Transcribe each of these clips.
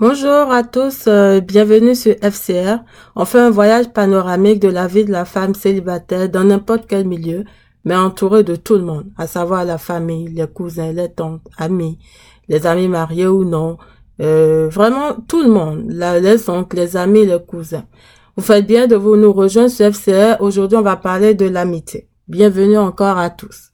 Bonjour à tous, euh, bienvenue sur FCR. On fait un voyage panoramique de la vie de la femme célibataire dans n'importe quel milieu, mais entourée de tout le monde, à savoir la famille, les cousins, les tantes, amis, les amis mariés ou non, euh, vraiment tout le monde, les oncles, les amis, les cousins. Vous faites bien de vous nous rejoindre sur FCR. Aujourd'hui, on va parler de l'amitié. Bienvenue encore à tous.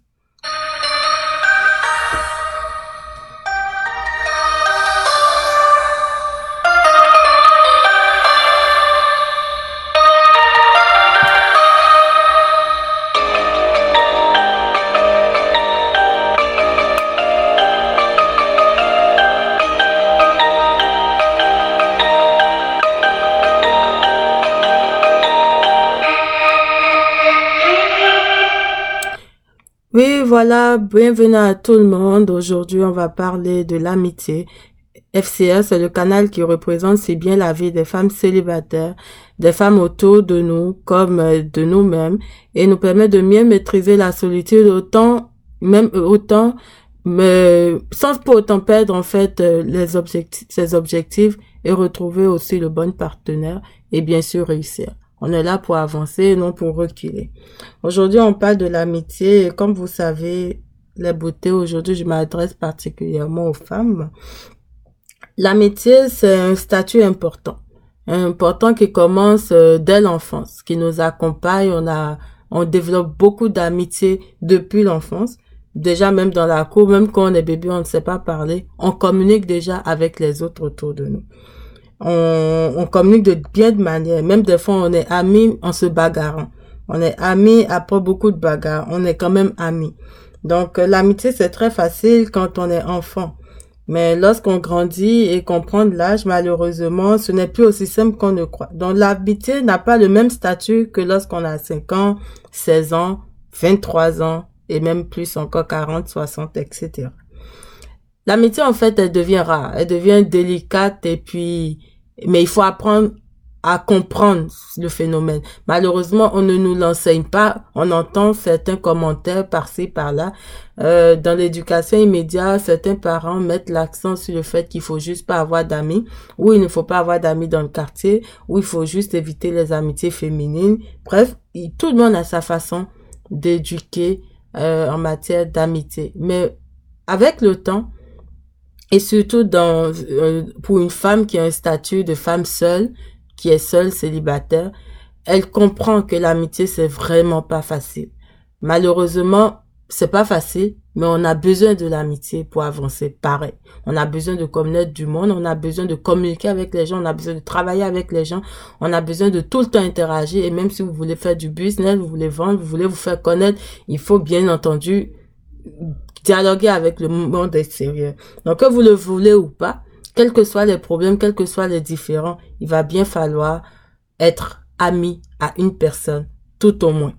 Oui, voilà, bienvenue à tout le monde. Aujourd'hui, on va parler de l'amitié. FCS, c'est le canal qui représente si bien la vie des femmes célibataires, des femmes autour de nous comme de nous-mêmes et nous permet de mieux maîtriser la solitude autant, même autant, mais sans pour autant perdre en fait ses objectifs et retrouver aussi le bon partenaire et bien sûr réussir. On est là pour avancer non pour reculer. Aujourd'hui, on parle de l'amitié et comme vous savez, la beauté, aujourd'hui, je m'adresse particulièrement aux femmes. L'amitié, c'est un statut important. Important qui commence euh, dès l'enfance, qui nous accompagne. On a, on développe beaucoup d'amitié depuis l'enfance. Déjà, même dans la cour, même quand on est bébé, on ne sait pas parler. On communique déjà avec les autres autour de nous on, on communique de bien de manière. Même des fois, on est amis en se bagarrant. On est amis après beaucoup de bagarres. On est quand même amis. Donc, euh, l'amitié, c'est très facile quand on est enfant. Mais lorsqu'on grandit et qu'on prend de l'âge, malheureusement, ce n'est plus aussi simple qu'on ne croit. Donc, l'amitié n'a pas le même statut que lorsqu'on a 5 ans, 16 ans, 23 ans, et même plus encore 40, 60, etc. L'amitié, en fait, elle devient rare, elle devient délicate et puis, mais il faut apprendre à comprendre le phénomène. Malheureusement, on ne nous l'enseigne pas. On entend certains commentaires par-ci, par-là. Euh, dans l'éducation immédiate, certains parents mettent l'accent sur le fait qu'il faut juste pas avoir d'amis, ou il ne faut pas avoir d'amis dans le quartier, ou il faut juste éviter les amitiés féminines. Bref, tout le monde a sa façon d'éduquer euh, en matière d'amitié. Mais avec le temps, et surtout dans, euh, pour une femme qui a un statut de femme seule, qui est seule, célibataire, elle comprend que l'amitié, c'est vraiment pas facile. Malheureusement, c'est pas facile, mais on a besoin de l'amitié pour avancer pareil. On a besoin de connaître du monde, on a besoin de communiquer avec les gens, on a besoin de travailler avec les gens, on a besoin de tout le temps interagir et même si vous voulez faire du business, vous voulez vendre, vous voulez vous faire connaître, il faut bien entendu dialoguer avec le monde extérieur. Donc, que vous le voulez ou pas, quels que soient les problèmes, quels que soient les différents, il va bien falloir être ami à une personne, tout au moins.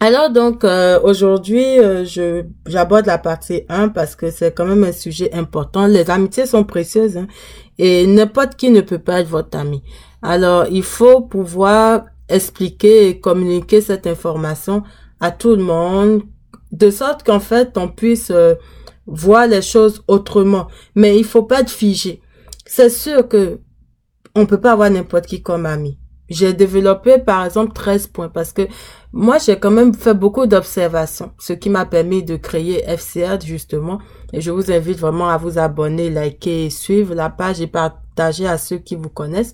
Alors donc euh, aujourd'hui euh, je j'aborde la partie 1 parce que c'est quand même un sujet important. Les amitiés sont précieuses hein, et n'importe qui ne peut pas être votre ami. Alors il faut pouvoir expliquer et communiquer cette information à tout le monde de sorte qu'en fait on puisse euh, voir les choses autrement. Mais il faut pas être figé. C'est sûr que on peut pas avoir n'importe qui comme ami. J'ai développé par exemple 13 points parce que moi j'ai quand même fait beaucoup d'observations, ce qui m'a permis de créer FCR justement. Et je vous invite vraiment à vous abonner, liker suivre la page et partager à ceux qui vous connaissent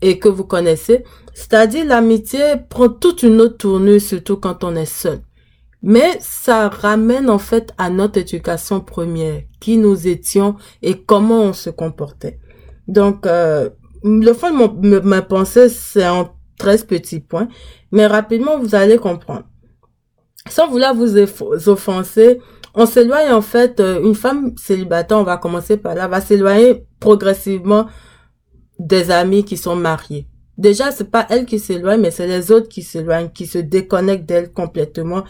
et que vous connaissez. C'est-à-dire l'amitié prend toute une autre tournure, surtout quand on est seul. Mais ça ramène en fait à notre éducation première, qui nous étions et comment on se comportait. Donc, euh, le fond de ma pensée, c'est en 13 petits points, mais rapidement, vous allez comprendre. Sans vouloir vous offenser, on s'éloigne en fait, euh, une femme célibataire, on va commencer par là, va s'éloigner progressivement des amis qui sont mariés. Déjà, c'est pas elle qui s'éloigne, mais c'est les autres qui s'éloignent, qui se déconnectent d'elle complètement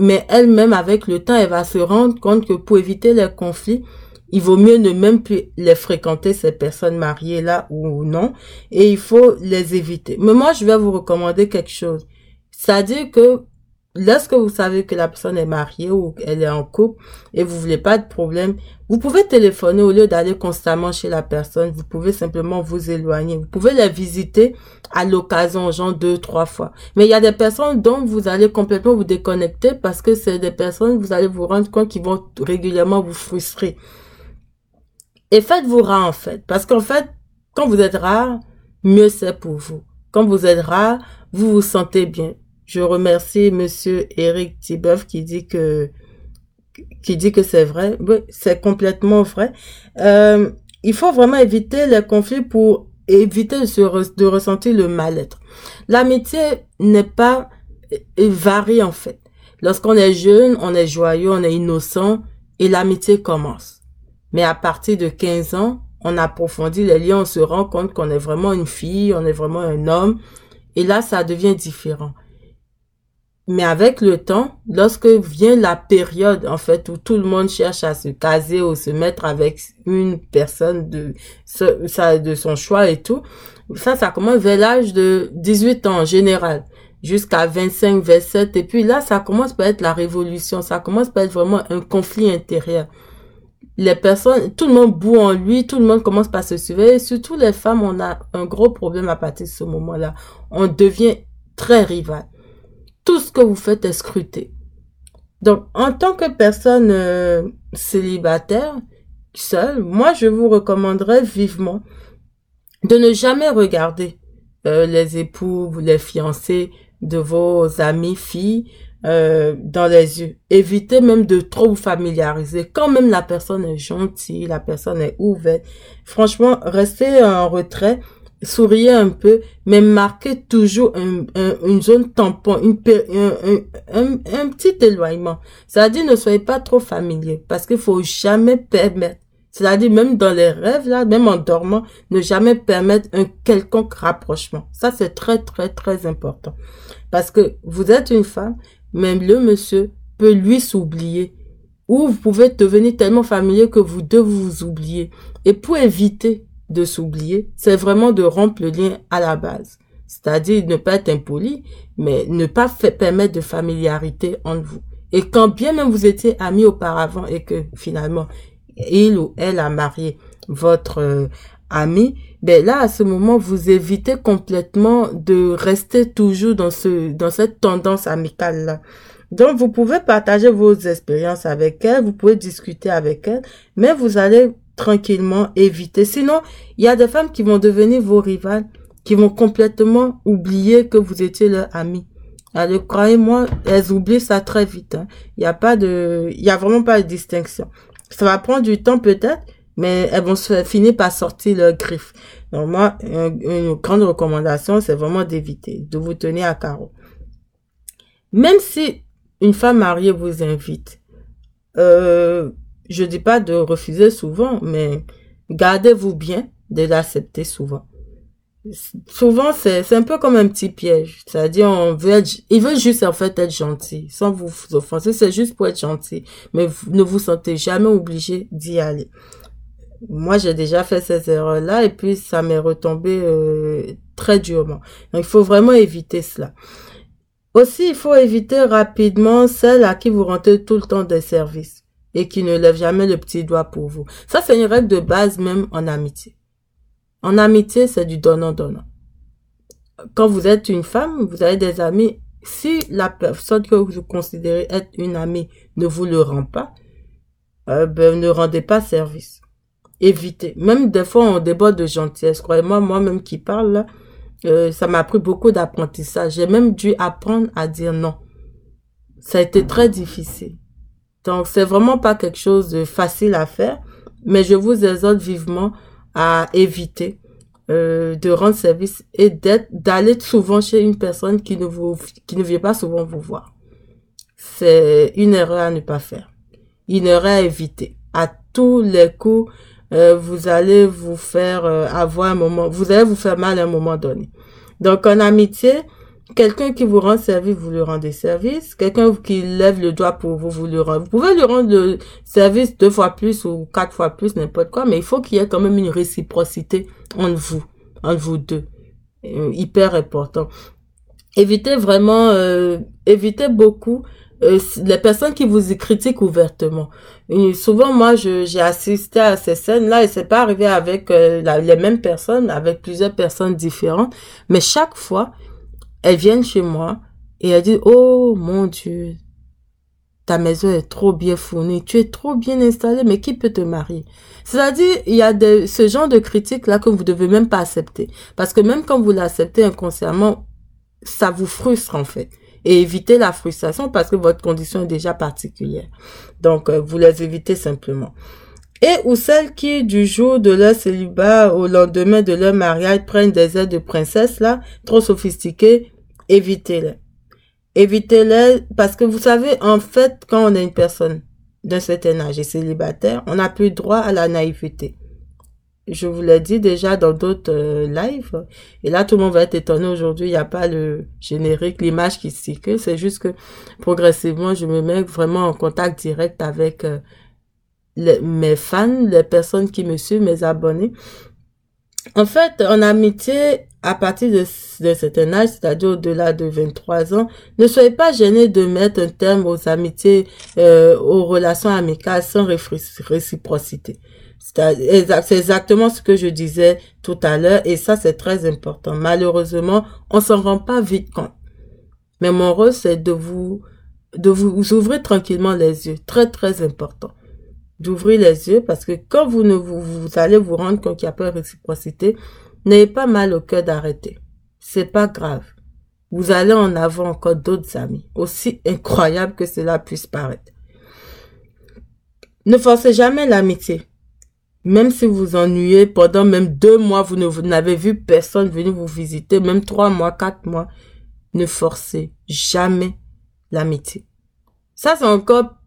mais elle-même, avec le temps, elle va se rendre compte que pour éviter les conflits, il vaut mieux ne même plus les fréquenter, ces personnes mariées là ou non, et il faut les éviter. Mais moi, je vais vous recommander quelque chose. C'est-à-dire que lorsque vous savez que la personne est mariée ou elle est en couple et vous voulez pas de problème, vous pouvez téléphoner au lieu d'aller constamment chez la personne. Vous pouvez simplement vous éloigner. Vous pouvez la visiter à l'occasion, genre deux, trois fois. Mais il y a des personnes dont vous allez complètement vous déconnecter parce que c'est des personnes, vous allez vous rendre compte qui vont régulièrement vous frustrer. Et faites-vous rare, en fait. Parce qu'en fait, quand vous êtes rare, mieux c'est pour vous. Quand vous êtes rare, vous vous sentez bien. Je remercie monsieur Eric Tibeuf qui dit que qui dit que c'est vrai. Oui, c'est complètement vrai. Euh, il faut vraiment éviter les conflits pour éviter de, se de ressentir le mal-être. L'amitié n'est pas varie en fait. Lorsqu'on est jeune, on est joyeux, on est innocent et l'amitié commence. Mais à partir de 15 ans, on approfondit les liens, on se rend compte qu'on est vraiment une fille, on est vraiment un homme. Et là, ça devient différent. Mais avec le temps, lorsque vient la période, en fait, où tout le monde cherche à se caser ou se mettre avec une personne de, de son choix et tout, ça, ça commence vers l'âge de 18 ans en général, jusqu'à 25, 27. Et puis là, ça commence par être la révolution. Ça commence par être vraiment un conflit intérieur. Les personnes, tout le monde boue en lui, tout le monde commence par se surveiller. Surtout les femmes, on a un gros problème à partir de ce moment-là. On devient très rival tout ce que vous faites est scruté. Donc, en tant que personne euh, célibataire, seule, moi, je vous recommanderais vivement de ne jamais regarder euh, les époux ou les fiancés de vos amis filles euh, dans les yeux. Évitez même de trop vous familiariser. Quand même la personne est gentille, la personne est ouverte, franchement, restez en retrait souriez un peu, mais marquez toujours un, une zone tampon, une, un, un, petit éloignement. C'est-à-dire, ne soyez pas trop familier, parce qu'il faut jamais permettre, c'est-à-dire même dans les rêves, là, même en dormant, ne jamais permettre un quelconque rapprochement. Ça, c'est très, très, très important. Parce que vous êtes une femme, même le monsieur peut lui s'oublier. Ou vous pouvez devenir tellement familier que vous deux vous oubliez. Et pour éviter de s'oublier, c'est vraiment de rompre le lien à la base. C'est-à-dire ne pas être impoli, mais ne pas permettre de familiarité entre vous. Et quand bien même vous étiez amis auparavant et que finalement il ou elle a marié votre euh, ami, ben là à ce moment vous évitez complètement de rester toujours dans ce dans cette tendance amicale là. Donc vous pouvez partager vos expériences avec elle, vous pouvez discuter avec elle, mais vous allez tranquillement éviter. Sinon, il y a des femmes qui vont devenir vos rivales, qui vont complètement oublier que vous étiez leur ami. Alors, croyez-moi, elles oublient ça très vite. Hein. Il n'y a pas de, il a vraiment pas de distinction. Ça va prendre du temps peut-être, mais elles vont finir par sortir leur griffe. Donc moi, une, grande recommandation, c'est vraiment d'éviter, de vous tenir à carreau. Même si une femme mariée vous invite, euh, je dis pas de refuser souvent, mais gardez-vous bien de l'accepter souvent. Souvent, c'est, un peu comme un petit piège. C'est-à-dire, on veut être, il veut juste, en fait, être gentil, sans vous offenser. C'est juste pour être gentil. Mais vous, ne vous sentez jamais obligé d'y aller. Moi, j'ai déjà fait ces erreurs-là et puis ça m'est retombé euh, très durement. Il faut vraiment éviter cela. Aussi, il faut éviter rapidement celles à qui vous rentrez tout le temps des services et qui ne lève jamais le petit doigt pour vous. Ça, c'est une règle de base même en amitié. En amitié, c'est du donnant-donnant. Quand vous êtes une femme, vous avez des amis. Si la personne que vous considérez être une amie ne vous le rend pas, euh, ben, ne rendez pas service. Évitez. Même des fois, on déborde de gentillesse. Croyez-moi, moi-même qui parle, euh, ça m'a pris beaucoup d'apprentissage. J'ai même dû apprendre à dire non. Ça a été très difficile. Donc, c'est vraiment pas quelque chose de facile à faire, mais je vous exhorte vivement à éviter euh, de rendre service et d'être d'aller souvent chez une personne qui ne vient pas souvent vous voir. C'est une erreur à ne pas faire. Une erreur à éviter. À tous les coups, euh, vous allez vous faire euh, avoir un moment, vous allez vous faire mal à un moment donné. Donc en amitié, Quelqu'un qui vous rend service, vous lui rendez service. Quelqu'un qui lève le doigt pour vous, vous lui rendez. Vous pouvez lui rendre le service deux fois plus ou quatre fois plus, n'importe quoi, mais il faut qu'il y ait quand même une réciprocité entre vous, entre vous deux. Euh, hyper important. évitez vraiment, euh, évitez beaucoup euh, les personnes qui vous critiquent ouvertement. souvent, moi, j'ai assisté à ces scènes-là et c'est pas arrivé avec les mêmes personnes, avec plusieurs personnes différentes, mais chaque fois, elles viennent chez moi et elles disent, oh mon Dieu, ta maison est trop bien fournie, tu es trop bien installé, mais qui peut te marier? C'est-à-dire, il y a ce genre de critiques-là que vous devez même pas accepter. Parce que même quand vous l'acceptez inconsciemment, ça vous frustre en fait et éviter la frustration parce que votre condition est déjà particulière. Donc, euh, vous les évitez simplement. Et ou celles qui, du jour de leur célibat au lendemain de leur mariage, prennent des aides de princesse, là, trop sophistiquées, évitez-les. Évitez-les parce que vous savez, en fait, quand on est une personne d'un certain âge et célibataire, on n'a plus droit à la naïveté je vous l'ai dit déjà dans d'autres euh, lives. Et là, tout le monde va être étonné aujourd'hui. Il n'y a pas le générique, l'image qui circule. C'est juste que progressivement, je me mets vraiment en contact direct avec euh, mes fans, les personnes qui me suivent, mes abonnés. En fait, en amitié, à partir de, de certain âge, c'est-à-dire au-delà de 23 ans, ne soyez pas gênés de mettre un terme aux amitiés, euh, aux relations amicales sans réciprocité. C'est exactement ce que je disais tout à l'heure et ça c'est très important. Malheureusement, on s'en rend pas vite compte. Mais mon rôle c'est de vous de vous ouvrir tranquillement les yeux, très très important. D'ouvrir les yeux parce que quand vous ne vous, vous allez vous rendre compte qu'il n'y a pas de réciprocité, n'ayez pas mal au cœur d'arrêter. C'est pas grave. Vous allez en avoir encore d'autres amis, aussi incroyable que cela puisse paraître. Ne forcez jamais l'amitié. Même si vous ennuyez pendant même deux mois, vous n'avez vu personne venir vous visiter, même trois mois, quatre mois, ne forcez jamais l'amitié. Ça, c'est encore,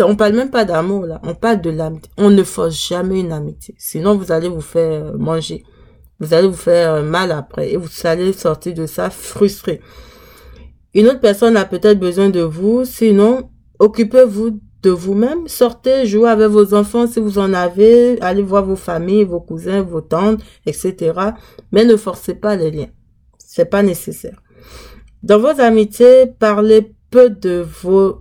on parle même pas d'amour, là. On parle de l'amitié. On ne force jamais une amitié. Sinon, vous allez vous faire euh, manger. Vous allez vous faire euh, mal après et vous allez sortir de ça frustré. Une autre personne a peut-être besoin de vous. Sinon, occupez-vous de vous-même. Sortez, jouez avec vos enfants si vous en avez. Allez voir vos familles, vos cousins, vos tantes, etc. Mais ne forcez pas les liens. C'est pas nécessaire. Dans vos amitiés, parlez peu de vos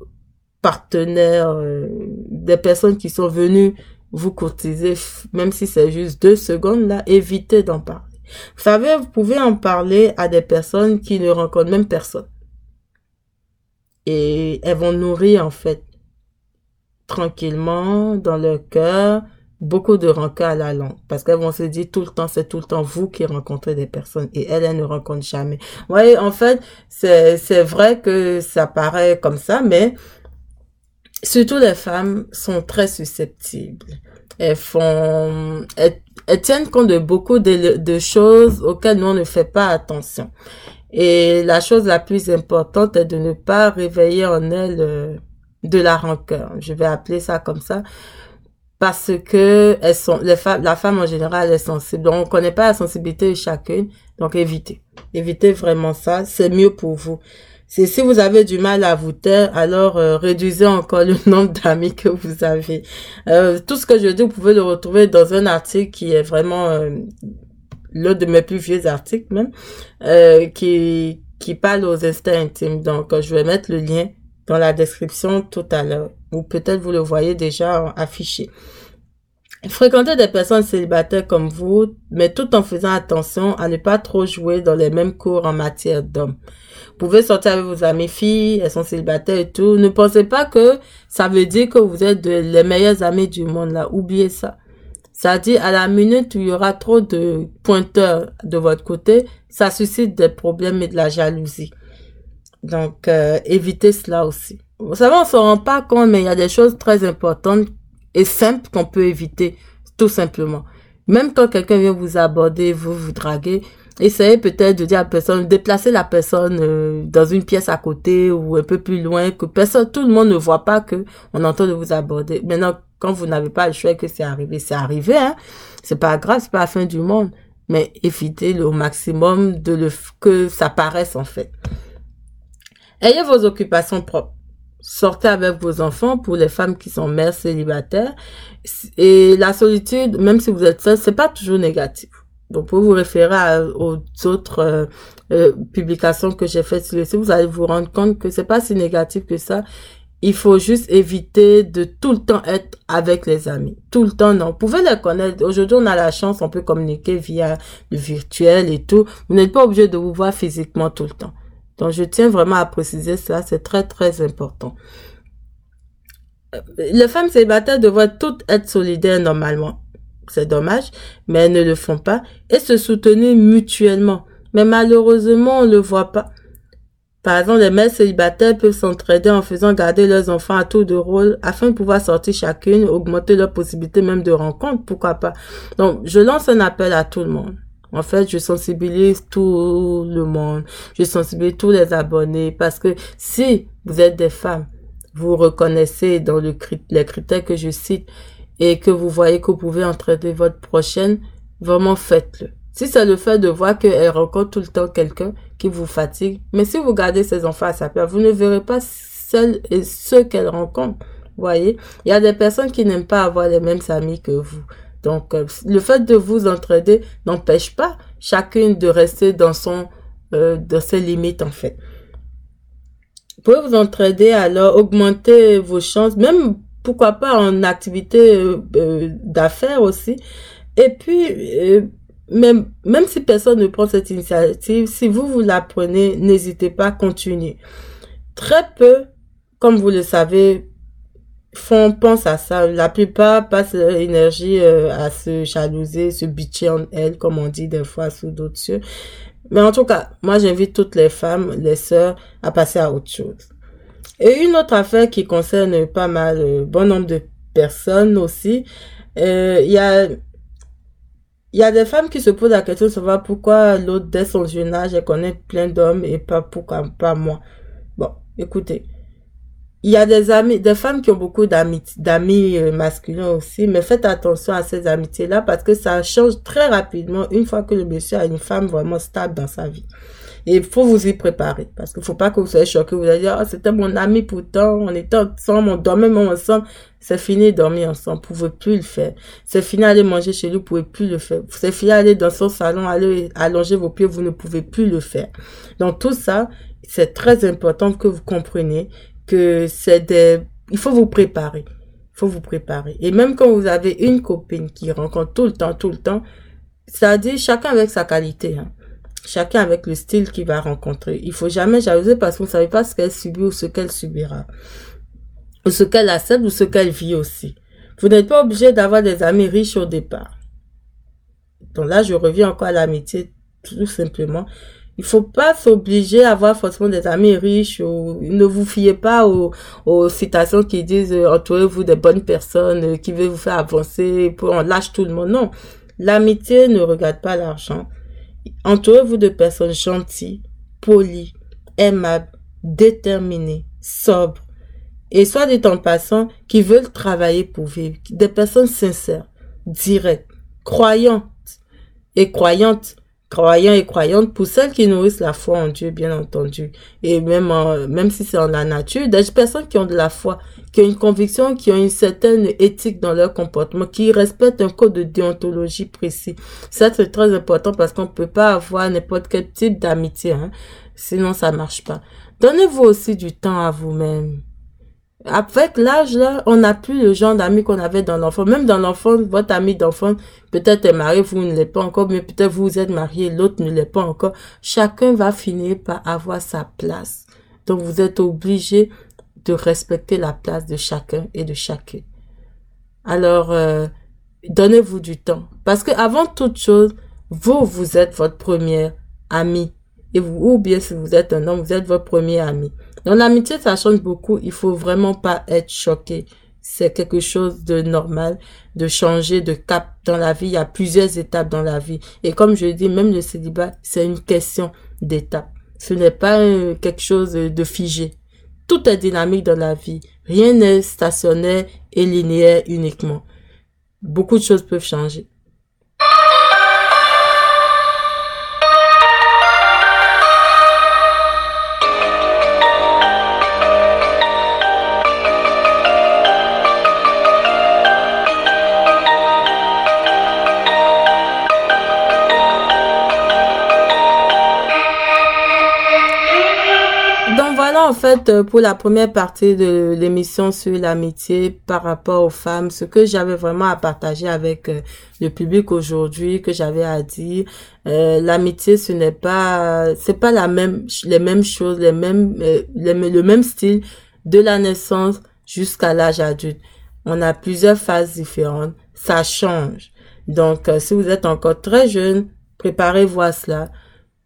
partenaires, euh, des personnes qui sont venues vous courtiser, même si c'est juste deux secondes là, évitez d'en parler. Vous savez, vous pouvez en parler à des personnes qui ne rencontrent même personne. Et elles vont nourrir en fait tranquillement dans leur cœur beaucoup de rancœur à la langue parce qu'elles vont se dire tout le temps c'est tout le temps vous qui rencontrez des personnes et elles elles ne rencontrent jamais. Ouais, en fait, c'est vrai que ça paraît comme ça mais surtout les femmes sont très susceptibles. Elles font elles, tiennent compte de beaucoup de, choses auxquelles nous on ne fait pas attention. Et la chose la plus importante est de ne pas réveiller en elles euh, de la rancœur. Je vais appeler ça comme ça. Parce que elles sont, les femmes, la femme en général est sensible. Donc, on connaît pas la sensibilité de chacune. Donc, évitez. Évitez vraiment ça. C'est mieux pour vous. Si vous avez du mal à vous taire, alors euh, réduisez encore le nombre d'amis que vous avez. Euh, tout ce que je dis, vous pouvez le retrouver dans un article qui est vraiment euh, l'un de mes plus vieux articles même, qui qui parle aux instincts intimes. Donc, je vais mettre le lien dans la description tout à l'heure, ou peut-être vous le voyez déjà affiché. Fréquentez des personnes célibataires comme vous, mais tout en faisant attention à ne pas trop jouer dans les mêmes cours en matière d'hommes. Vous pouvez sortir avec vos amis filles, elles sont célibataires et tout. Ne pensez pas que ça veut dire que vous êtes les meilleurs amis du monde là. Oubliez ça. Ça dit à la minute où il y aura trop de pointeurs de votre côté, ça suscite des problèmes et de la jalousie. Donc, euh, évitez cela aussi. Vous savez, on se rend pas compte, mais il y a des choses très importantes et simples qu'on peut éviter, tout simplement. Même quand quelqu'un vient vous aborder, vous vous draguer, essayez peut-être de dire à la personne, déplacer la personne euh, dans une pièce à côté ou un peu plus loin, que personne, tout le monde ne voit pas que on entend de vous aborder. Maintenant, quand vous n'avez pas le choix que c'est arrivé, c'est arrivé, hein. C'est pas grave, c'est pas la fin du monde. Mais évitez le maximum de le, que ça paraisse, en fait. Ayez vos occupations propres. Sortez avec vos enfants pour les femmes qui sont mères célibataires. Et la solitude, même si vous êtes seul, c'est pas toujours négatif. Donc, pour vous référer aux autres euh, euh, publications que j'ai faites sur le site, vous allez vous rendre compte que c'est pas si négatif que ça. Il faut juste éviter de tout le temps être avec les amis. Tout le temps, non. Vous pouvez les connaître. Aujourd'hui, on a la chance, on peut communiquer via le virtuel et tout. Vous n'êtes pas obligé de vous voir physiquement tout le temps. Donc, je tiens vraiment à préciser ça. C'est très, très important. Euh, les femmes célibataires devraient toutes être solidaires normalement c'est dommage, mais elles ne le font pas, et se soutenir mutuellement. Mais malheureusement, on ne le voit pas. Par exemple, les mères célibataires peuvent s'entraider en faisant garder leurs enfants à tour de rôle afin de pouvoir sortir chacune, augmenter leur possibilité même de rencontre, pourquoi pas. Donc, je lance un appel à tout le monde. En fait, je sensibilise tout le monde. Je sensibilise tous les abonnés parce que si vous êtes des femmes, vous reconnaissez dans le, les critères que je cite, et que vous voyez que vous pouvez entraîner votre prochaine, vraiment faites-le. Si c'est le fait de voir qu'elle rencontre tout le temps quelqu'un qui vous fatigue, mais si vous gardez ses enfants à sa place, vous ne verrez pas celles et ceux qu'elle rencontre. Voyez, il y a des personnes qui n'aiment pas avoir les mêmes amis que vous. Donc, euh, le fait de vous entraider n'empêche pas chacune de rester dans son, euh, dans ses limites en fait. Vous pouvez vous entraider alors, augmenter vos chances, même pourquoi pas en activité euh, d'affaires aussi. Et puis, même, même si personne ne prend cette initiative, si vous, vous la prenez, n'hésitez pas à continuer. Très peu, comme vous le savez, font, pense à ça. La plupart passent leur énergie à se jalouser, se bitcher en elles, comme on dit des fois sous d'autres cieux. Mais en tout cas, moi, j'invite toutes les femmes, les sœurs, à passer à autre chose. Et une autre affaire qui concerne pas mal, euh, bon nombre de personnes aussi, euh, il y a il y a des femmes qui se posent la question de savoir pourquoi l'autre, dès son jeune âge, elle connaît plein d'hommes et pas pourquoi pas moi. Bon, écoutez. Il y a des amis, des femmes qui ont beaucoup d'amis, euh, masculins aussi, mais faites attention à ces amitiés-là parce que ça change très rapidement une fois que le monsieur a une femme vraiment stable dans sa vie. Et il faut vous y préparer. Parce qu'il faut pas que vous soyez choqués. Vous allez dire, oh, c'était mon ami pourtant, on était ensemble, on dormait même ensemble. C'est fini dormir ensemble. Vous pouvez plus le faire. C'est fini d'aller manger chez lui, vous pouvez plus le faire. C'est fini d'aller dans son salon, aller allonger vos pieds, vous ne pouvez plus le faire. Donc tout ça, c'est très important que vous compreniez que c'est des, il faut vous préparer. Il faut vous préparer. Et même quand vous avez une copine qui rencontre tout le temps, tout le temps, dit chacun avec sa qualité. Hein chacun avec le style qu'il va rencontrer. Il faut jamais jalouser parce qu'on ne savait pas ce qu'elle subit ou ce qu'elle subira. Ou ce qu'elle accepte ou ce qu'elle vit aussi. Vous n'êtes pas obligé d'avoir des amis riches au départ. Donc là, je reviens encore à l'amitié, tout simplement. Il faut pas s'obliger à avoir forcément des amis riches ou ne vous fiez pas aux, citations qui disent euh, entourez-vous des bonnes personnes euh, qui veulent vous faire avancer, pour on lâche tout le monde. Non. L'amitié ne regarde pas l'argent. Entourez-vous de personnes gentilles, polies, aimables, déterminées, sobres, et soit dit en passant, qui veulent travailler pour vivre, des personnes sincères, directes, croyantes et croyantes croyants et croyantes, pour celles qui nourrissent la foi en Dieu, bien entendu, et même, même si c'est en la nature, des personnes qui ont de la foi, qui ont une conviction, qui ont une certaine éthique dans leur comportement, qui respectent un code de déontologie précis. Ça, c'est très important parce qu'on peut pas avoir n'importe quel type d'amitié, hein. Sinon, ça marche pas. Donnez-vous aussi du temps à vous-même. Avec l'âge, là, on n'a plus le genre d'amis qu'on avait dans l'enfant. Même dans l'enfant, votre ami d'enfant, peut-être est marié, vous ne l'êtes pas encore, mais peut-être vous êtes marié, l'autre ne l'est pas encore. Chacun va finir par avoir sa place. Donc, vous êtes obligé de respecter la place de chacun et de chacune. Alors, euh, donnez-vous du temps. Parce que avant toute chose, vous, vous êtes votre première ami. Et vous, ou bien si vous êtes un homme, vous êtes votre premier ami. Dans l'amitié, ça change beaucoup. Il faut vraiment pas être choqué. C'est quelque chose de normal de changer de cap dans la vie. Il y a plusieurs étapes dans la vie. Et comme je dis, même le célibat, c'est une question d'étape. Ce n'est pas quelque chose de figé. Tout est dynamique dans la vie. Rien n'est stationnaire et linéaire uniquement. Beaucoup de choses peuvent changer. En fait euh, pour la première partie de l'émission sur l'amitié par rapport aux femmes, ce que j'avais vraiment à partager avec euh, le public aujourd'hui, que j'avais à dire. Euh, l'amitié, ce n'est pas, c'est pas la même, les mêmes choses, les mêmes, le même style de la naissance jusqu'à l'âge adulte. On a plusieurs phases différentes, ça change. Donc, si vous êtes encore très jeune, préparez-vous à cela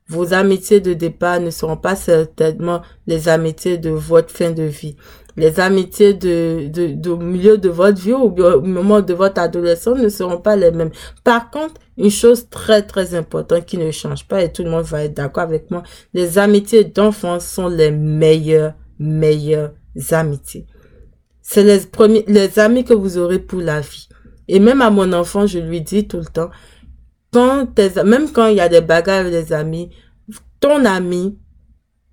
vos amitiés de départ ne seront pas certainement les amitiés de votre fin de vie. Les amitiés de, de, au milieu de votre vie ou au moment de votre adolescence ne seront pas les mêmes. Par contre, une chose très très importante qui ne change pas et tout le monde va être d'accord avec moi, les amitiés d'enfance sont les meilleures, meilleures amitiés. C'est les premiers, les amis que vous aurez pour la vie. Et même à mon enfant, je lui dis tout le temps, même quand il y a des bagarres avec des amis, ton ami,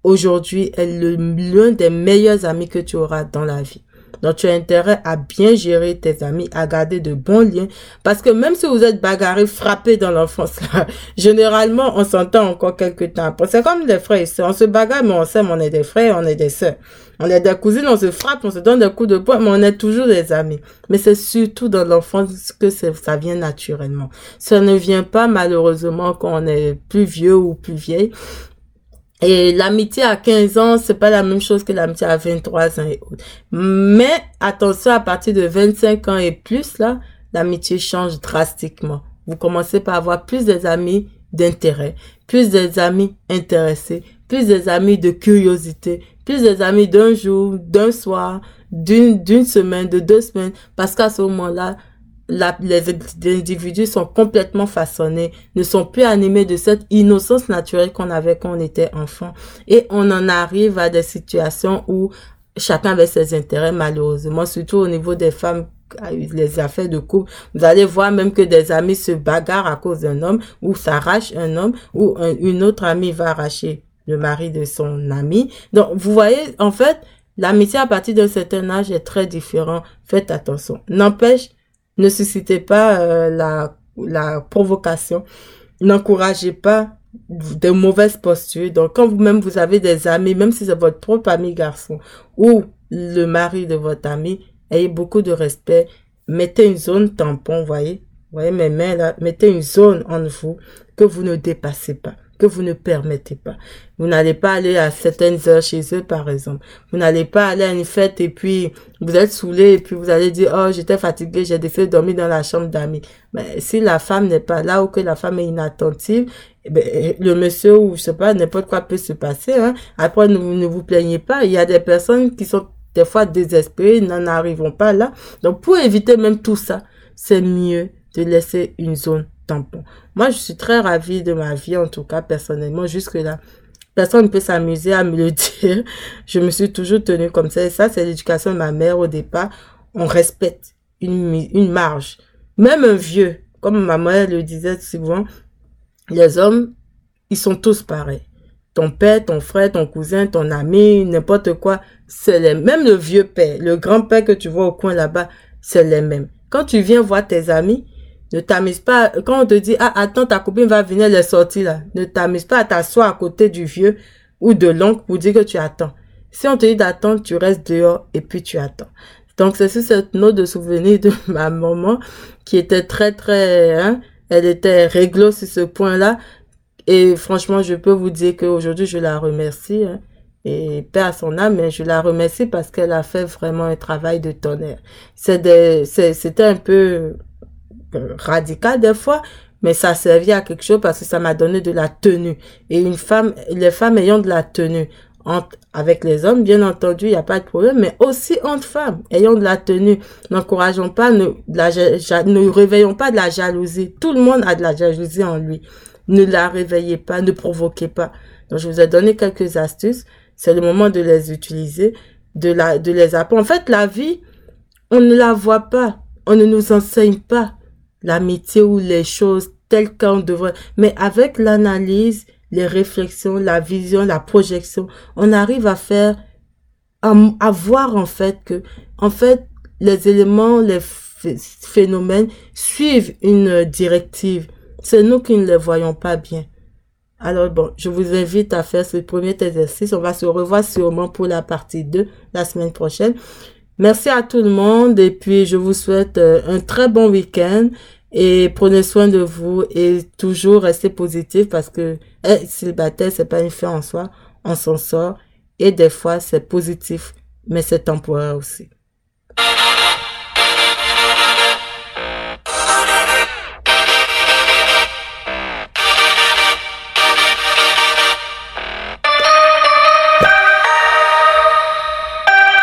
aujourd'hui, est l'un des meilleurs amis que tu auras dans la vie. Donc, tu as intérêt à bien gérer tes amis, à garder de bons liens. Parce que même si vous êtes bagarré, frappé dans l'enfance, généralement, on s'entend encore quelques temps. C'est comme les frères et. On se bagarre, mais on s'aime, on est des frères, on est des sœurs. On est des cousines, on se frappe, on se donne des coups de poing, mais on est toujours des amis. Mais c'est surtout dans l'enfance que ça vient naturellement. Ça ne vient pas malheureusement quand on est plus vieux ou plus vieille. Et l'amitié à 15 ans, c'est pas la même chose que l'amitié à 23 ans et autres. Mais attention, à partir de 25 ans et plus, là, l'amitié change drastiquement. Vous commencez par avoir plus des amis d'intérêt, plus des amis intéressés, plus des amis de curiosité, plus des amis d'un jour, d'un soir, d'une, d'une semaine, de deux semaines, parce qu'à ce moment-là, la, les individus sont complètement façonnés, ne sont plus animés de cette innocence naturelle qu'on avait quand on était enfant. Et on en arrive à des situations où chacun avait ses intérêts, malheureusement, surtout au niveau des femmes les affaires de couple. Vous allez voir même que des amis se bagarrent à cause d'un homme ou s'arrachent un homme ou une autre amie va arracher le mari de son ami. Donc, vous voyez, en fait, l'amitié à partir d'un certain âge est très différent. Faites attention. N'empêche, ne suscitez pas euh, la, la provocation. N'encouragez pas de mauvaises postures. Donc, quand vous-même vous avez des amis, même si c'est votre propre ami garçon ou le mari de votre ami, ayez beaucoup de respect. Mettez une zone tampon, voyez. Voyez mes mains là. Mettez une zone en vous que vous ne dépassez pas que vous ne permettez pas. Vous n'allez pas aller à certaines heures chez eux, par exemple. Vous n'allez pas aller à une fête et puis vous êtes saoulé et puis vous allez dire, oh, j'étais fatigué, j'ai décidé de dormir dans la chambre d'amis. Mais si la femme n'est pas là ou que la femme est inattentive, eh ben, le monsieur ou je sais pas, n'importe quoi peut se passer. Hein. Après, ne, ne vous plaignez pas. Il y a des personnes qui sont des fois désespérées, n'en arrivons pas là. Donc, pour éviter même tout ça, c'est mieux de laisser une zone Moi, je suis très ravie de ma vie, en tout cas, personnellement, jusque-là. Personne ne peut s'amuser à me le dire. Je me suis toujours tenue comme ça. Et ça, c'est l'éducation de ma mère au départ. On respecte une, une marge. Même un vieux, comme ma mère le disait souvent, les hommes, ils sont tous pareils. Ton père, ton frère, ton cousin, ton ami, n'importe quoi, c'est les Même le vieux père, le grand-père que tu vois au coin là-bas, c'est les mêmes. Quand tu viens voir tes amis, ne t'amuse pas. Quand on te dit, ah, attends, ta copine va venir les sortir là. Ne t'amuse pas à t'asseoir à côté du vieux ou de l'oncle pour dire que tu attends. Si on te dit d'attendre, tu restes dehors et puis tu attends. Donc, c'est sur cette note de souvenir de ma maman qui était très, très, hein, elle était réglo sur ce point-là. Et franchement, je peux vous dire qu'aujourd'hui, je la remercie. Hein, et paix à son âme, mais je la remercie parce qu'elle a fait vraiment un travail de tonnerre. C'était un peu radical des fois, mais ça servait à quelque chose parce que ça m'a donné de la tenue. Et une femme, les femmes ayant de la tenue entre, avec les hommes, bien entendu, il n'y a pas de problème, mais aussi entre femmes ayant de la tenue. N'encourageons pas, ne, la, ne réveillons pas de la jalousie. Tout le monde a de la jalousie en lui. Ne la réveillez pas, ne provoquez pas. Donc, je vous ai donné quelques astuces. C'est le moment de les utiliser, de la, de les apprendre. En fait, la vie, on ne la voit pas. On ne nous enseigne pas l'amitié ou les choses telles qu'on devrait. Mais avec l'analyse, les réflexions, la vision, la projection, on arrive à faire, à, voir en fait que, en fait, les éléments, les phénomènes suivent une directive. C'est nous qui ne les voyons pas bien. Alors bon, je vous invite à faire ce premier exercice. On va se revoir sûrement pour la partie 2 la semaine prochaine. Merci à tout le monde et puis je vous souhaite euh, un très bon week-end et prenez soin de vous et toujours restez positif parce que être célibataire c'est pas une fin en soi, on s'en sort et des fois c'est positif mais c'est temporaire aussi.